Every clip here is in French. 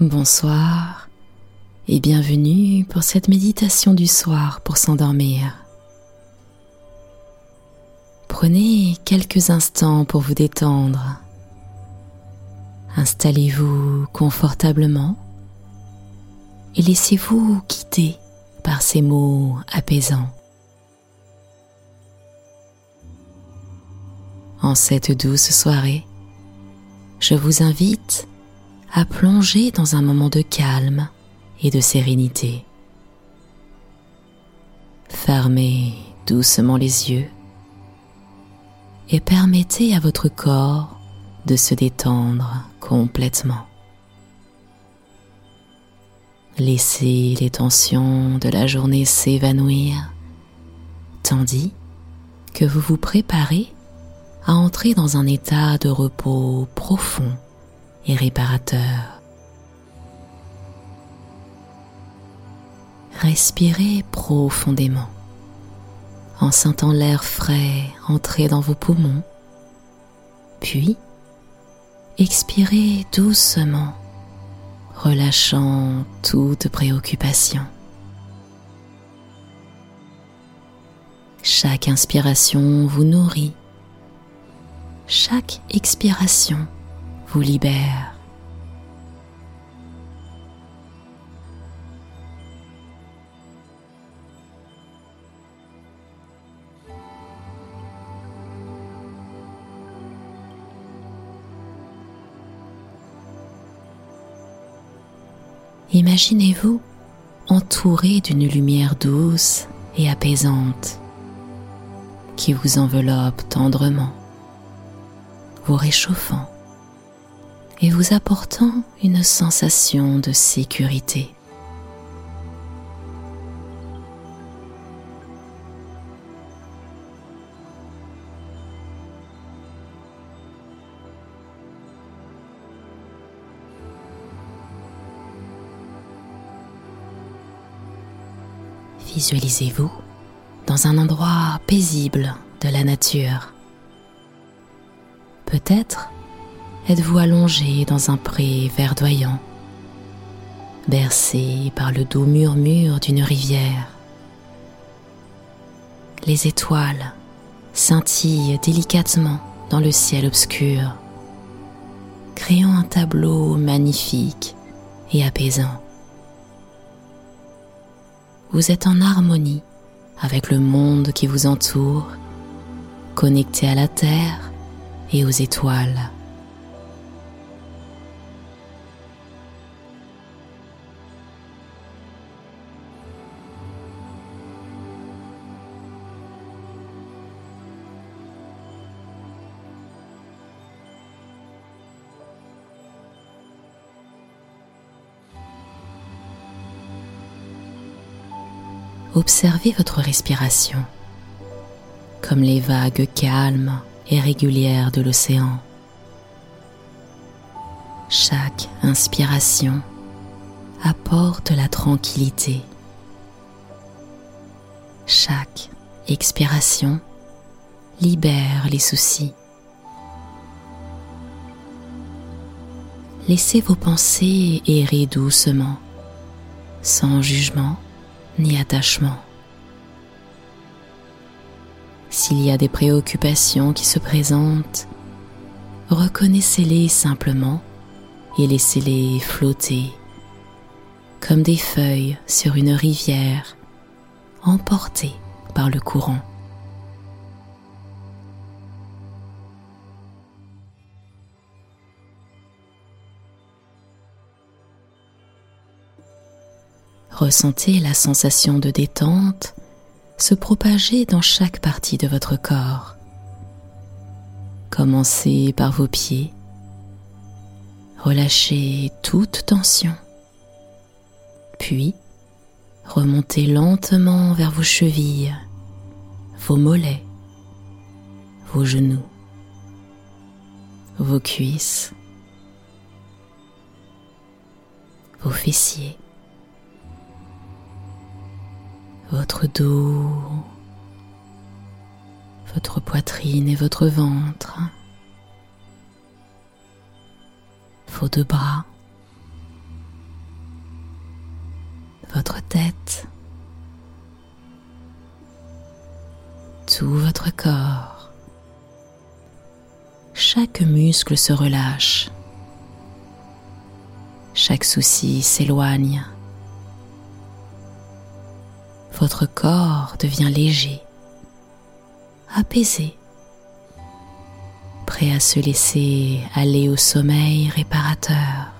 Bonsoir et bienvenue pour cette méditation du soir pour s'endormir. Prenez quelques instants pour vous détendre. Installez-vous confortablement et laissez-vous quitter par ces mots apaisants. En cette douce soirée, je vous invite à plonger dans un moment de calme et de sérénité. Fermez doucement les yeux et permettez à votre corps de se détendre complètement. Laissez les tensions de la journée s'évanouir tandis que vous vous préparez à entrer dans un état de repos profond et réparateur. Respirez profondément en sentant l'air frais entrer dans vos poumons, puis expirez doucement, relâchant toute préoccupation. Chaque inspiration vous nourrit, chaque expiration vous libère. Imaginez-vous entouré d'une lumière douce et apaisante qui vous enveloppe tendrement, vous réchauffant et vous apportant une sensation de sécurité. Visualisez-vous dans un endroit paisible de la nature. Peut-être êtes-vous allongé dans un pré verdoyant, bercé par le doux murmure d'une rivière? Les étoiles scintillent délicatement dans le ciel obscur, créant un tableau magnifique et apaisant. Vous êtes en harmonie avec le monde qui vous entoure, connecté à la terre et aux étoiles. Observez votre respiration comme les vagues calmes et régulières de l'océan. Chaque inspiration apporte la tranquillité. Chaque expiration libère les soucis. Laissez vos pensées errer doucement, sans jugement ni attachement. S'il y a des préoccupations qui se présentent, reconnaissez-les simplement et laissez-les flotter comme des feuilles sur une rivière emportées par le courant. Ressentez la sensation de détente se propager dans chaque partie de votre corps. Commencez par vos pieds. Relâchez toute tension. Puis, remontez lentement vers vos chevilles, vos mollets, vos genoux, vos cuisses, vos fessiers votre dos, votre poitrine et votre ventre, vos deux bras, votre tête, tout votre corps. Chaque muscle se relâche, chaque souci s'éloigne. Votre corps devient léger, apaisé, prêt à se laisser aller au sommeil réparateur.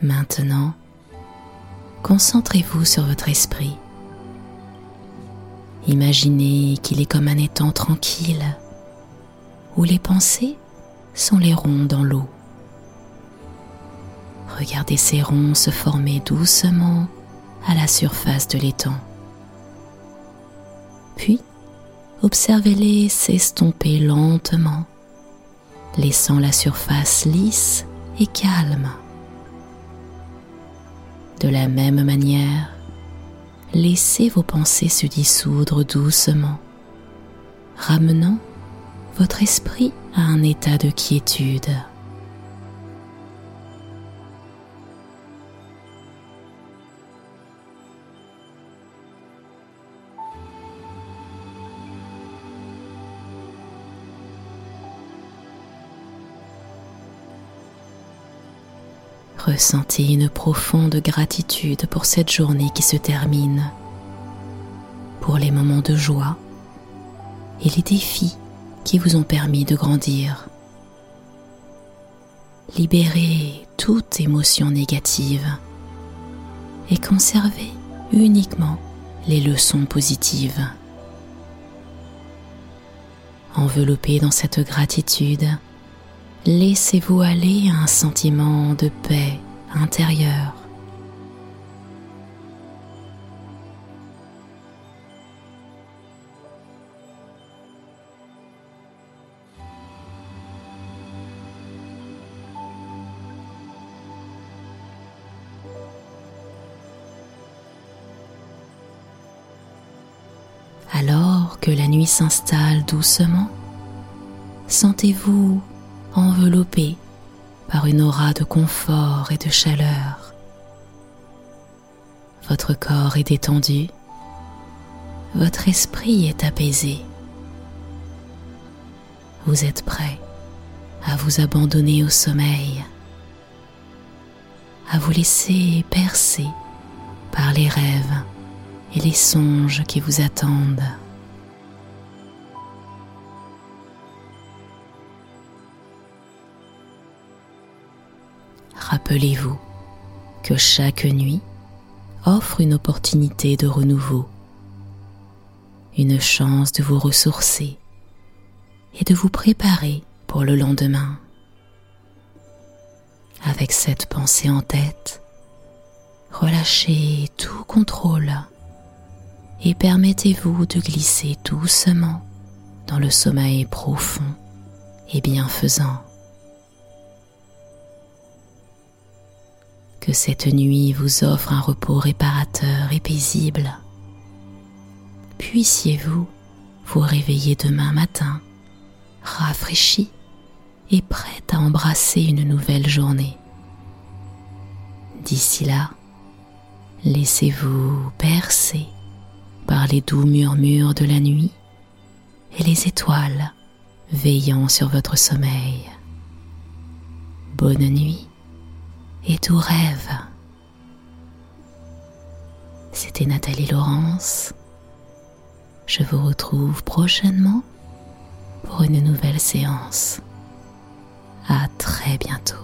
Maintenant, concentrez-vous sur votre esprit. Imaginez qu'il est comme un étang tranquille où les pensées sont les ronds dans l'eau. Regardez ces ronds se former doucement à la surface de l'étang. Puis, observez-les s'estomper lentement, laissant la surface lisse et calme. De la même manière, laissez vos pensées se dissoudre doucement, ramenant votre esprit à un état de quiétude. Ressentez une profonde gratitude pour cette journée qui se termine, pour les moments de joie et les défis qui vous ont permis de grandir. Libérez toute émotion négative et conservez uniquement les leçons positives. Enveloppé dans cette gratitude, laissez-vous aller à un sentiment de paix intérieure. Alors que la nuit s'installe doucement, sentez-vous enveloppé par une aura de confort et de chaleur. Votre corps est détendu, votre esprit est apaisé. Vous êtes prêt à vous abandonner au sommeil, à vous laisser percer par les rêves et les songes qui vous attendent. Rappelez-vous que chaque nuit offre une opportunité de renouveau, une chance de vous ressourcer et de vous préparer pour le lendemain. Avec cette pensée en tête, relâchez tout contrôle et permettez-vous de glisser doucement dans le sommeil profond et bienfaisant. Que cette nuit vous offre un repos réparateur et paisible. Puissiez-vous vous réveiller demain matin, rafraîchi et prêt à embrasser une nouvelle journée. D'ici là, laissez-vous percer par les doux murmures de la nuit et les étoiles veillant sur votre sommeil. Bonne nuit et tout rêve. C'était Nathalie Laurence. Je vous retrouve prochainement pour une nouvelle séance. À très bientôt.